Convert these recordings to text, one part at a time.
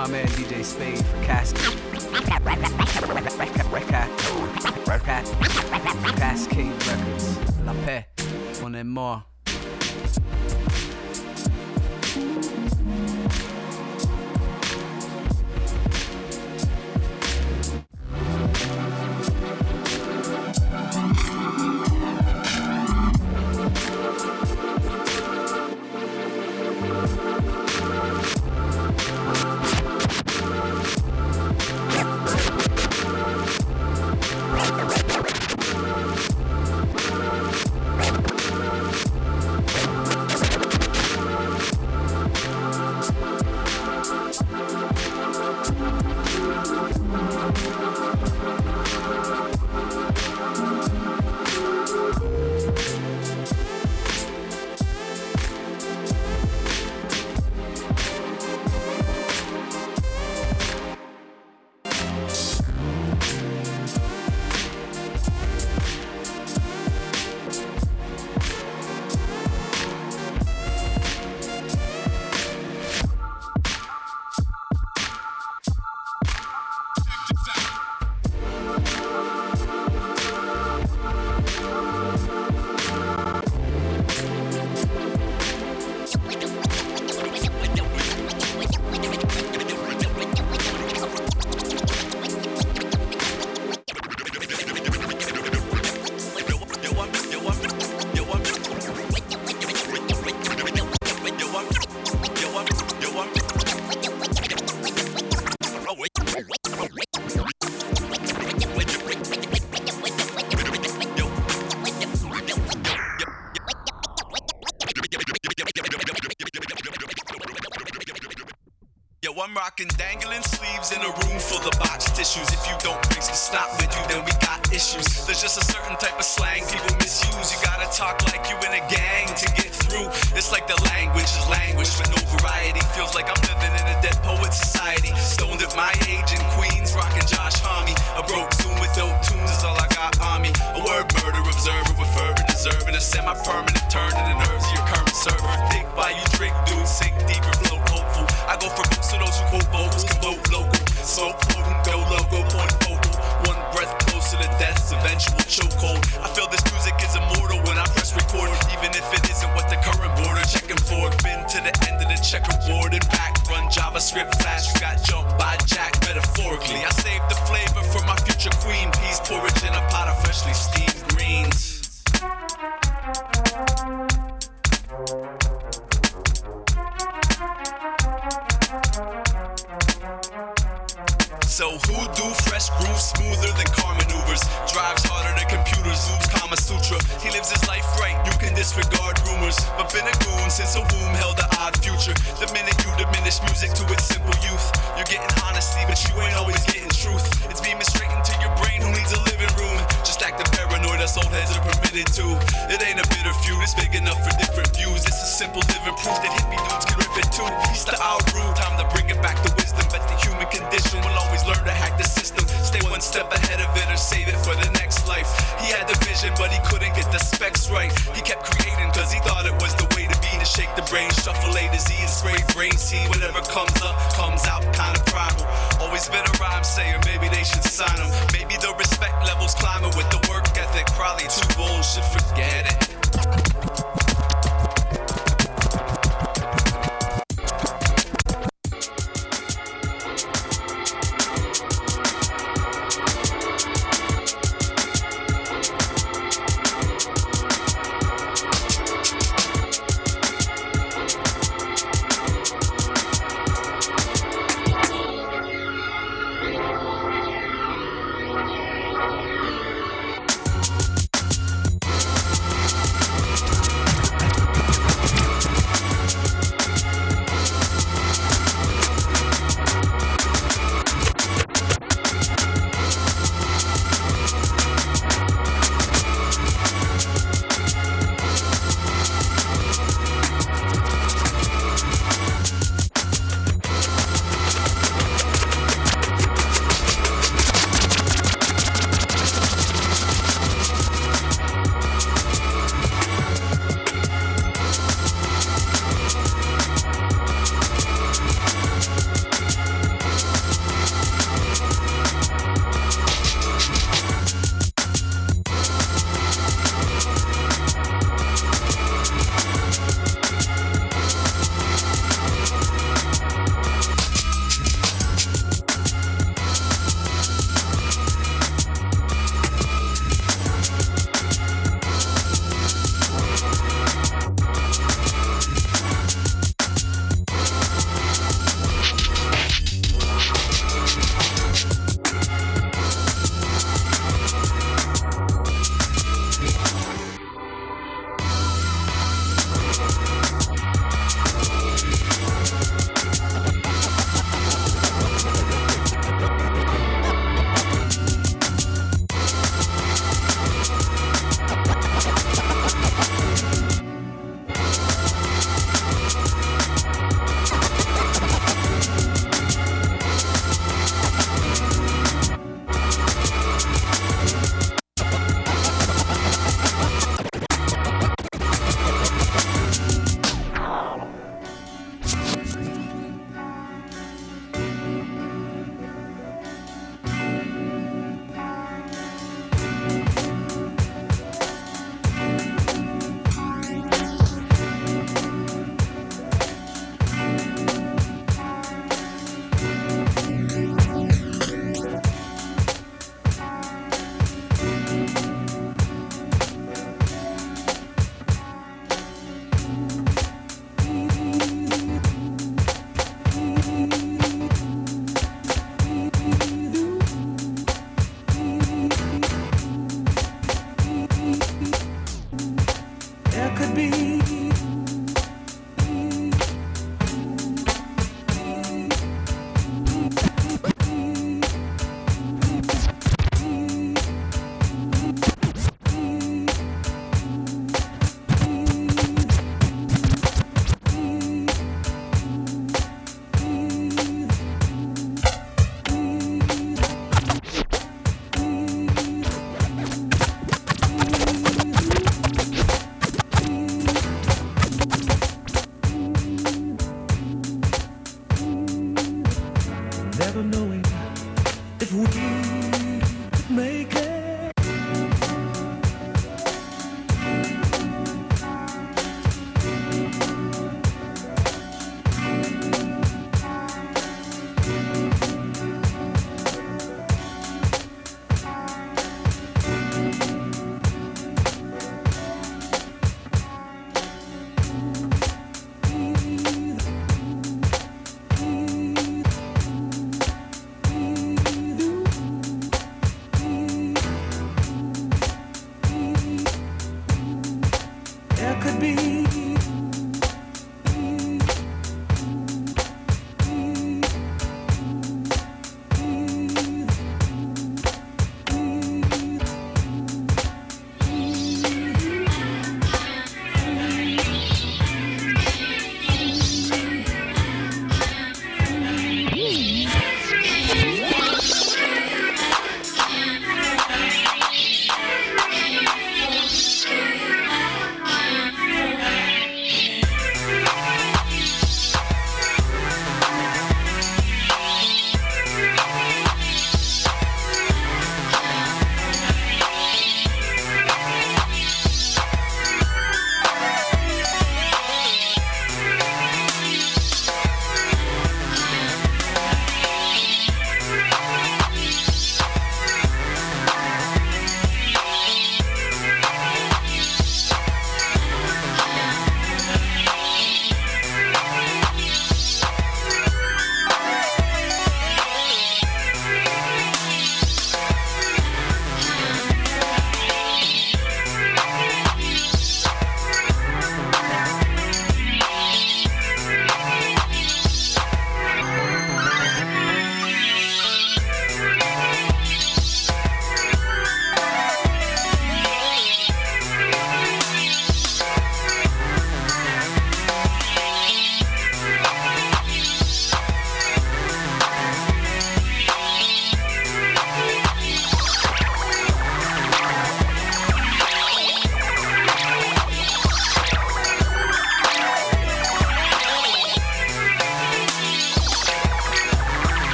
my man DJ Spade rocking dangling sleeves in a room full of box tissues. If you don't bring some snot with you, then we got issues. There's just a certain type of slang people misuse. You gotta talk like you in a gang to get through. It's like the language is language with no variety. Feels like I'm living in a dead poet society. Stoned at my age in Queens, rocking John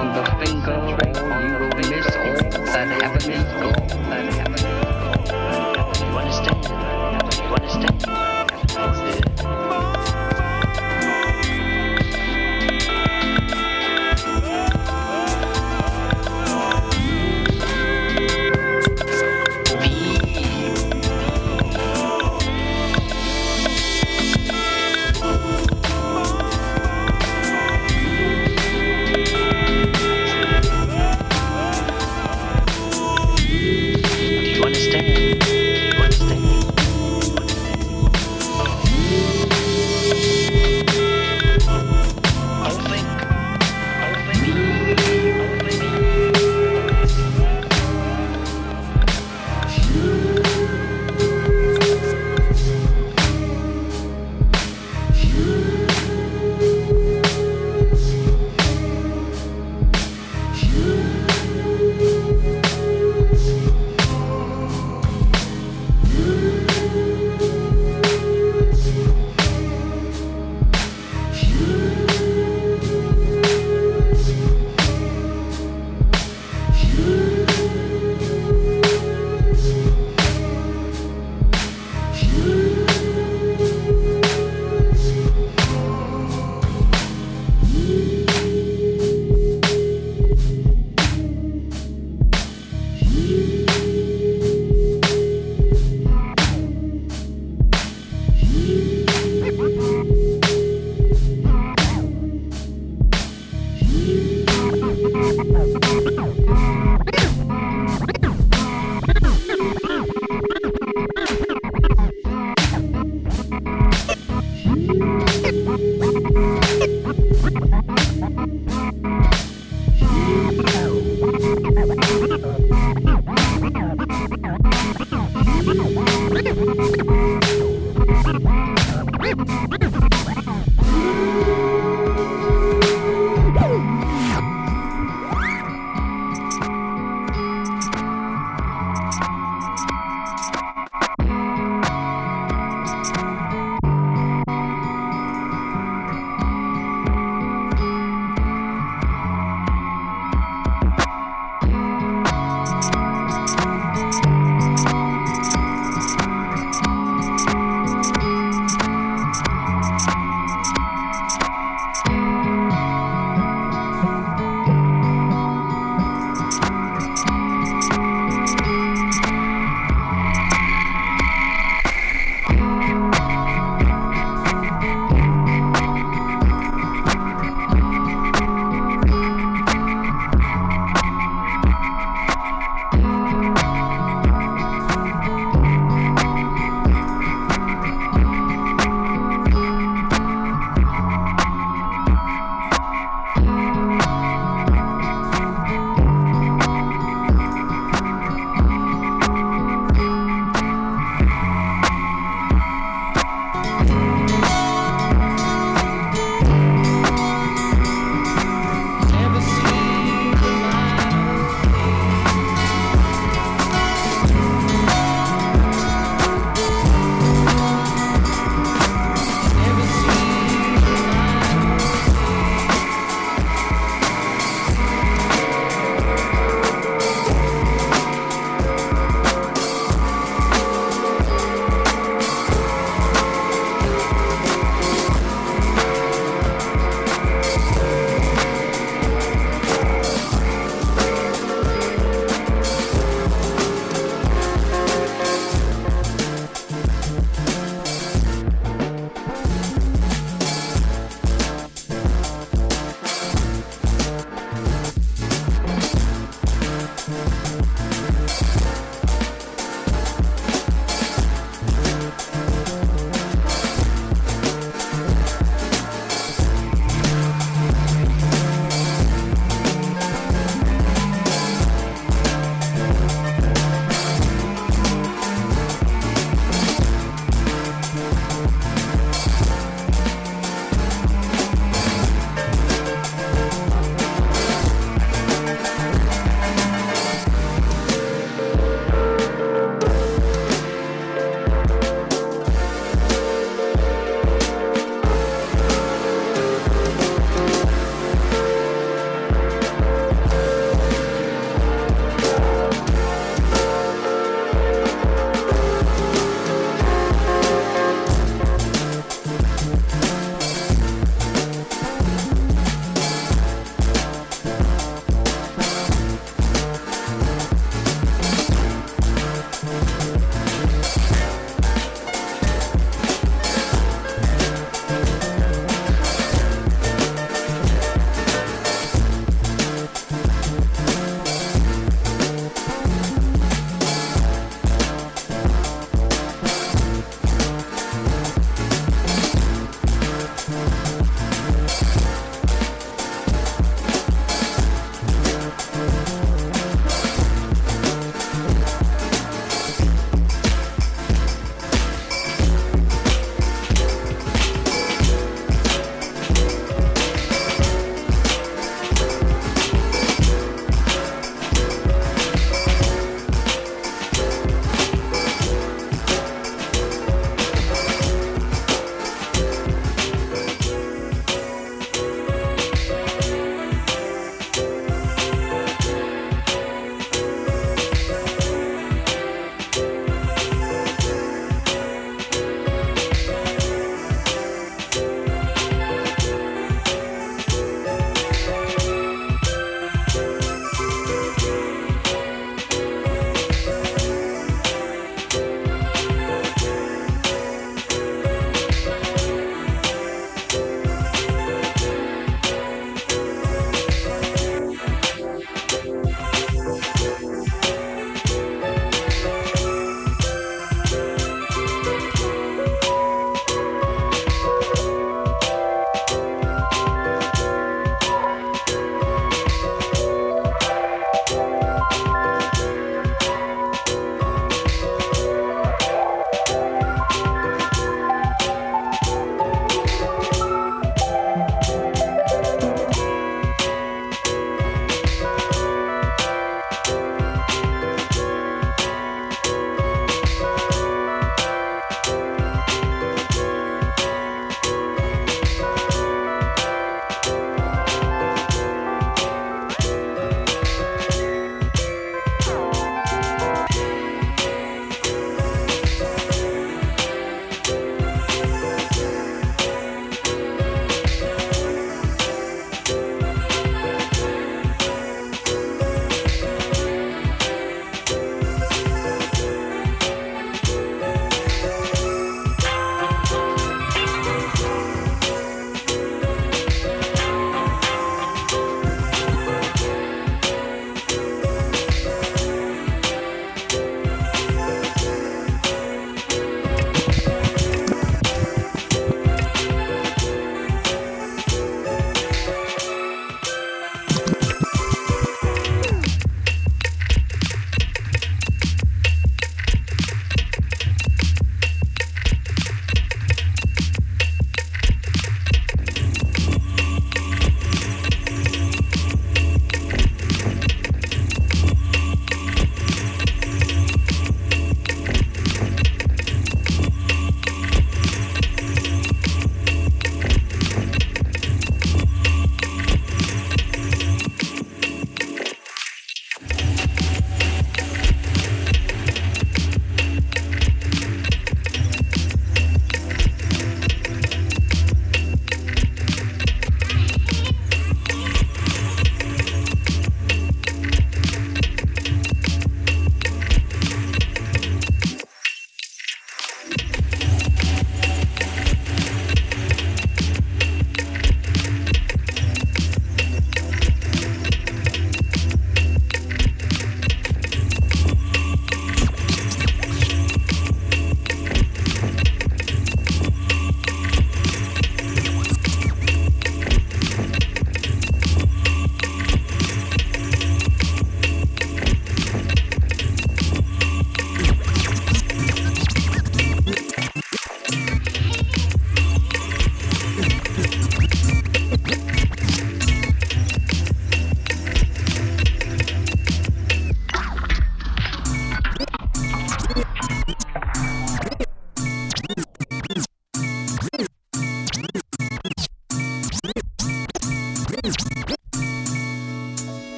on the finger, you will miss all that heaven is good.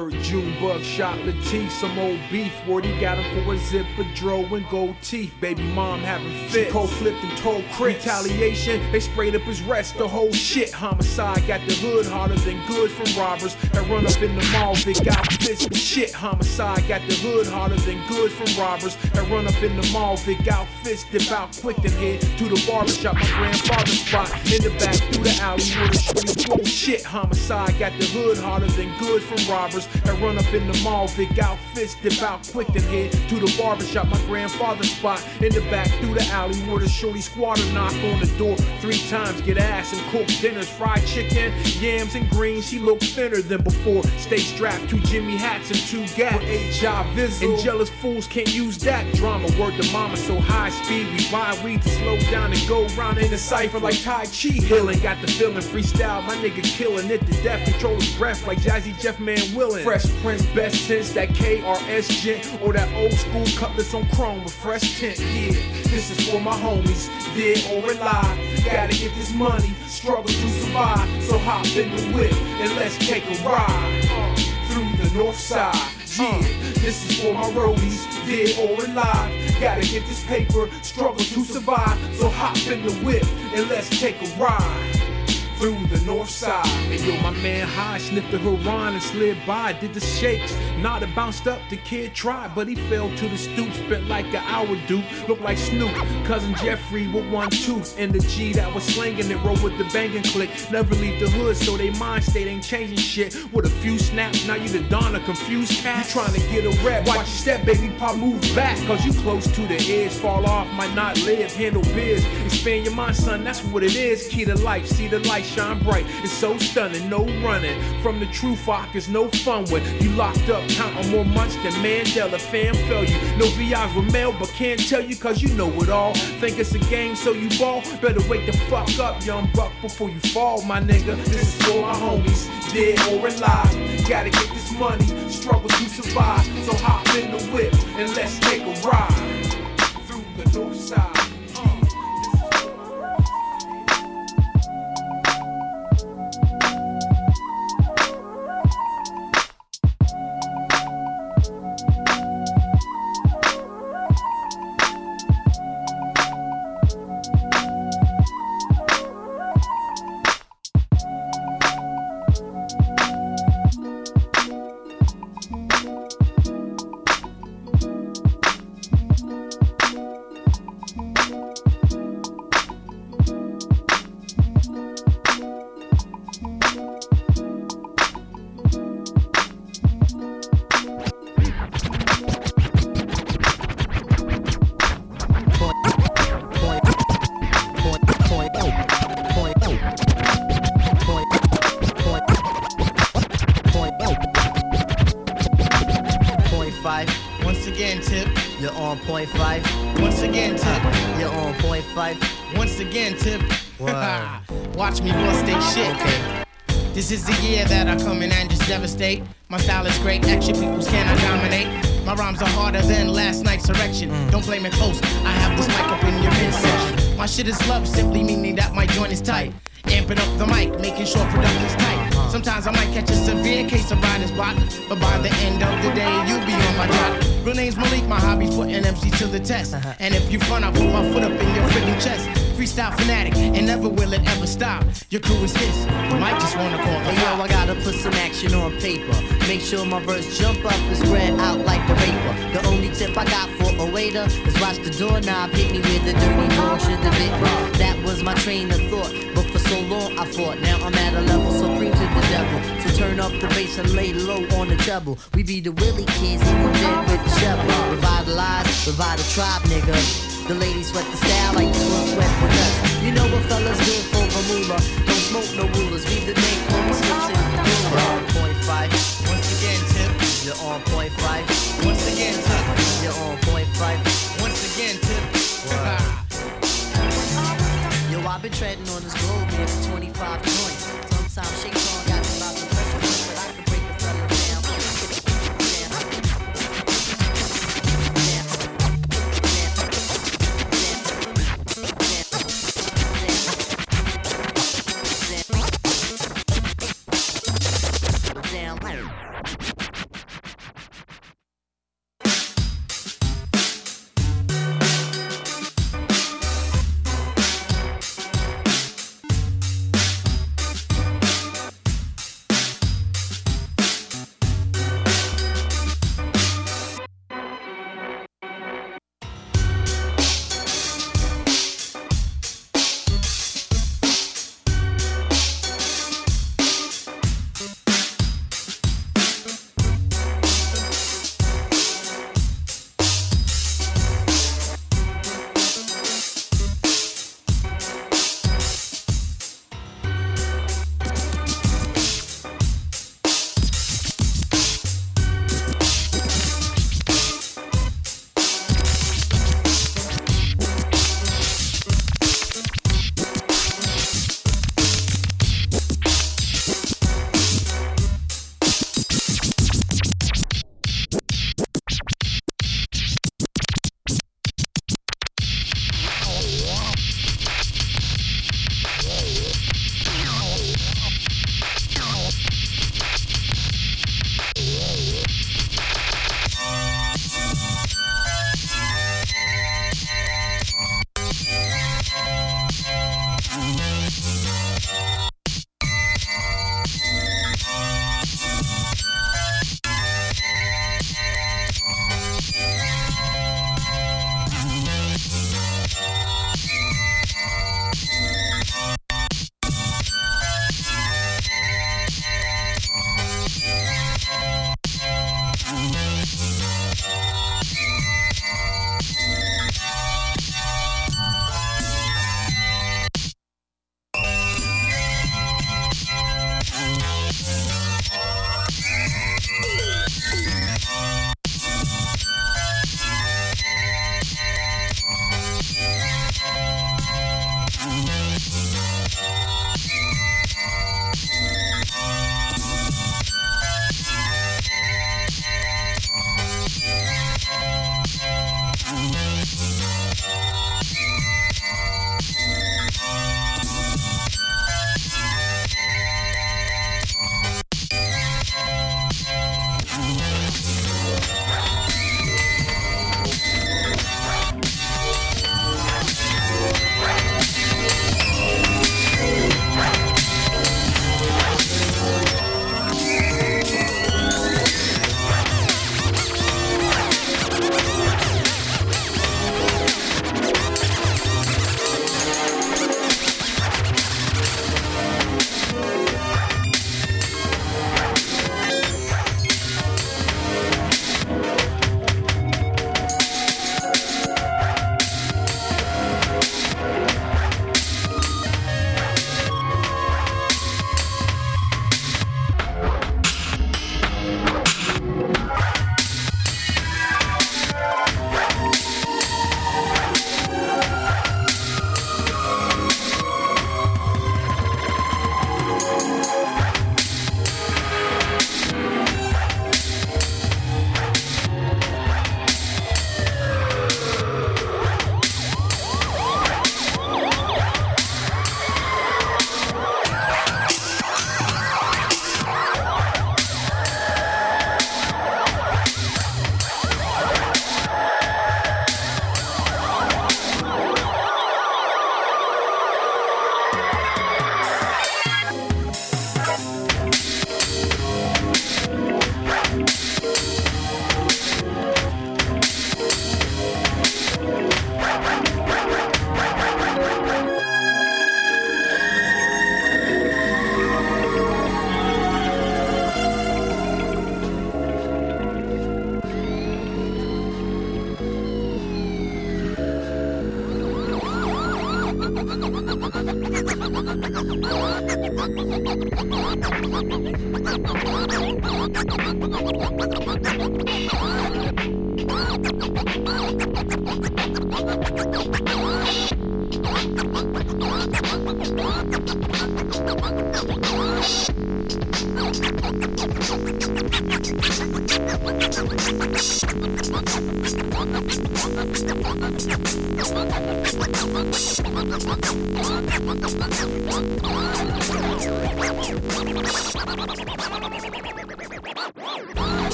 Heard Junebug shot Latif, some old beef. Word he got him for a zip dro and gold teeth. Baby mom having fit. Cold flipped and told crit. Retaliation, they sprayed up his rest. The whole shit. Homicide got the hood harder than good from robbers that run up in the mall. They got fist shit. Homicide got the hood harder than good from robbers that run up in the mall. They got fist dip out quick and head to the barbershop. My grandfather's spot in the back through the alley with a shit. Homicide got the hood harder than good from robbers that run up in the mall. Got fist dip out quick and head to the barbershop. My grandfather's spot in the back through the alley where the shorty squatter knock on the door three times. Get ass and cook dinners, fried chicken, yams and greens. She look thinner than before. Stay strapped, two Jimmy hats and two gap. H.I. And jealous fools can't use that drama. Word to mama, so high speed. We buy weed to slow down and go round in the cipher like Tai Chi. Healing, got the feeling. Freestyle, my nigga killing it to death. Control his breath like Jazzy Jeff Man Willing. Fresh Prince, best since that KRS gent or that old school cutlass on chrome with fresh tint. Yeah, this is for my homies, dead or alive. Gotta get this money, struggle to survive. So hop in the whip and let's take a ride through the north side. Yeah, this is for my roadies, dead or alive. Gotta get this paper, struggle to survive. So hop in the whip and let's take a ride through the north side. And yo, my man High sniffed the Huron and slid by, did the shakes. Nada bounced up, the kid tried, but he fell to the stoop. Spent like an hour, dude. Looked like Snoop. Cousin Jeffrey with one tooth. And the G that was slanging it, roll with the banging click. Never leave the hood, so they mind state ain't changing shit. With a few snaps, now you the Don, a confused cat. You trying to get a rep. Watch your step, baby, pop move back. Cause you close to the edge, fall off, might not live. Handle biz, expand your mind, son, that's what it is. Key to life, see the light shine bright. It's so stunning, no running. From the true fuck is no fun with. You locked up, counting more months than Mandela. Fam failure. No VIs were mailed, but can't tell you cause you know it all. Think it's a game, so you ball. Better wake the fuck up, young buck, before you fall, my nigga. This is for my homies, dead or alive. Gotta get this money, struggle to survive. So hop in the whip and let's take a ride through the north side. My shit is love, simply meaning that my joint is tight. Amping up the mic, making sure production's tight. Uh-huh. Sometimes I might catch a severe case of writer's block, but by the end of the day, you'll be on my jock. Real name's Malik, my hobby's putting MC to the test. Uh-huh. And if you fun, I'll put my foot up in your freaking chest. Freestyle fanatic, and never will it ever stop. Your crew is his, might just wanna call the yo, I gotta put some action on paper. Make sure my verse jump up and spread out like the raper. The only tip I got for a waiter is watch the doorknob hit me with the dirty motion bit me. That was my train of thought, but for so long I fought. Now I'm at a level supreme to the devil. So turn up the bass and lay low on the treble. We be the Willie kids in the bed with the shovel. Revitalize, revive the tribe, nigga. The ladies sweat the style like this one sweat with us. You know what fellas do for a moolah. Don't smoke no rulers. Leave the name Chloe Slips in the You're on point Phife. Once again, Tip, You're on point Phife. once again, Tip, You're on point Phife. once again, Tip. Yo, I've been treading on this globe here for 25 joints. Sometimes shake on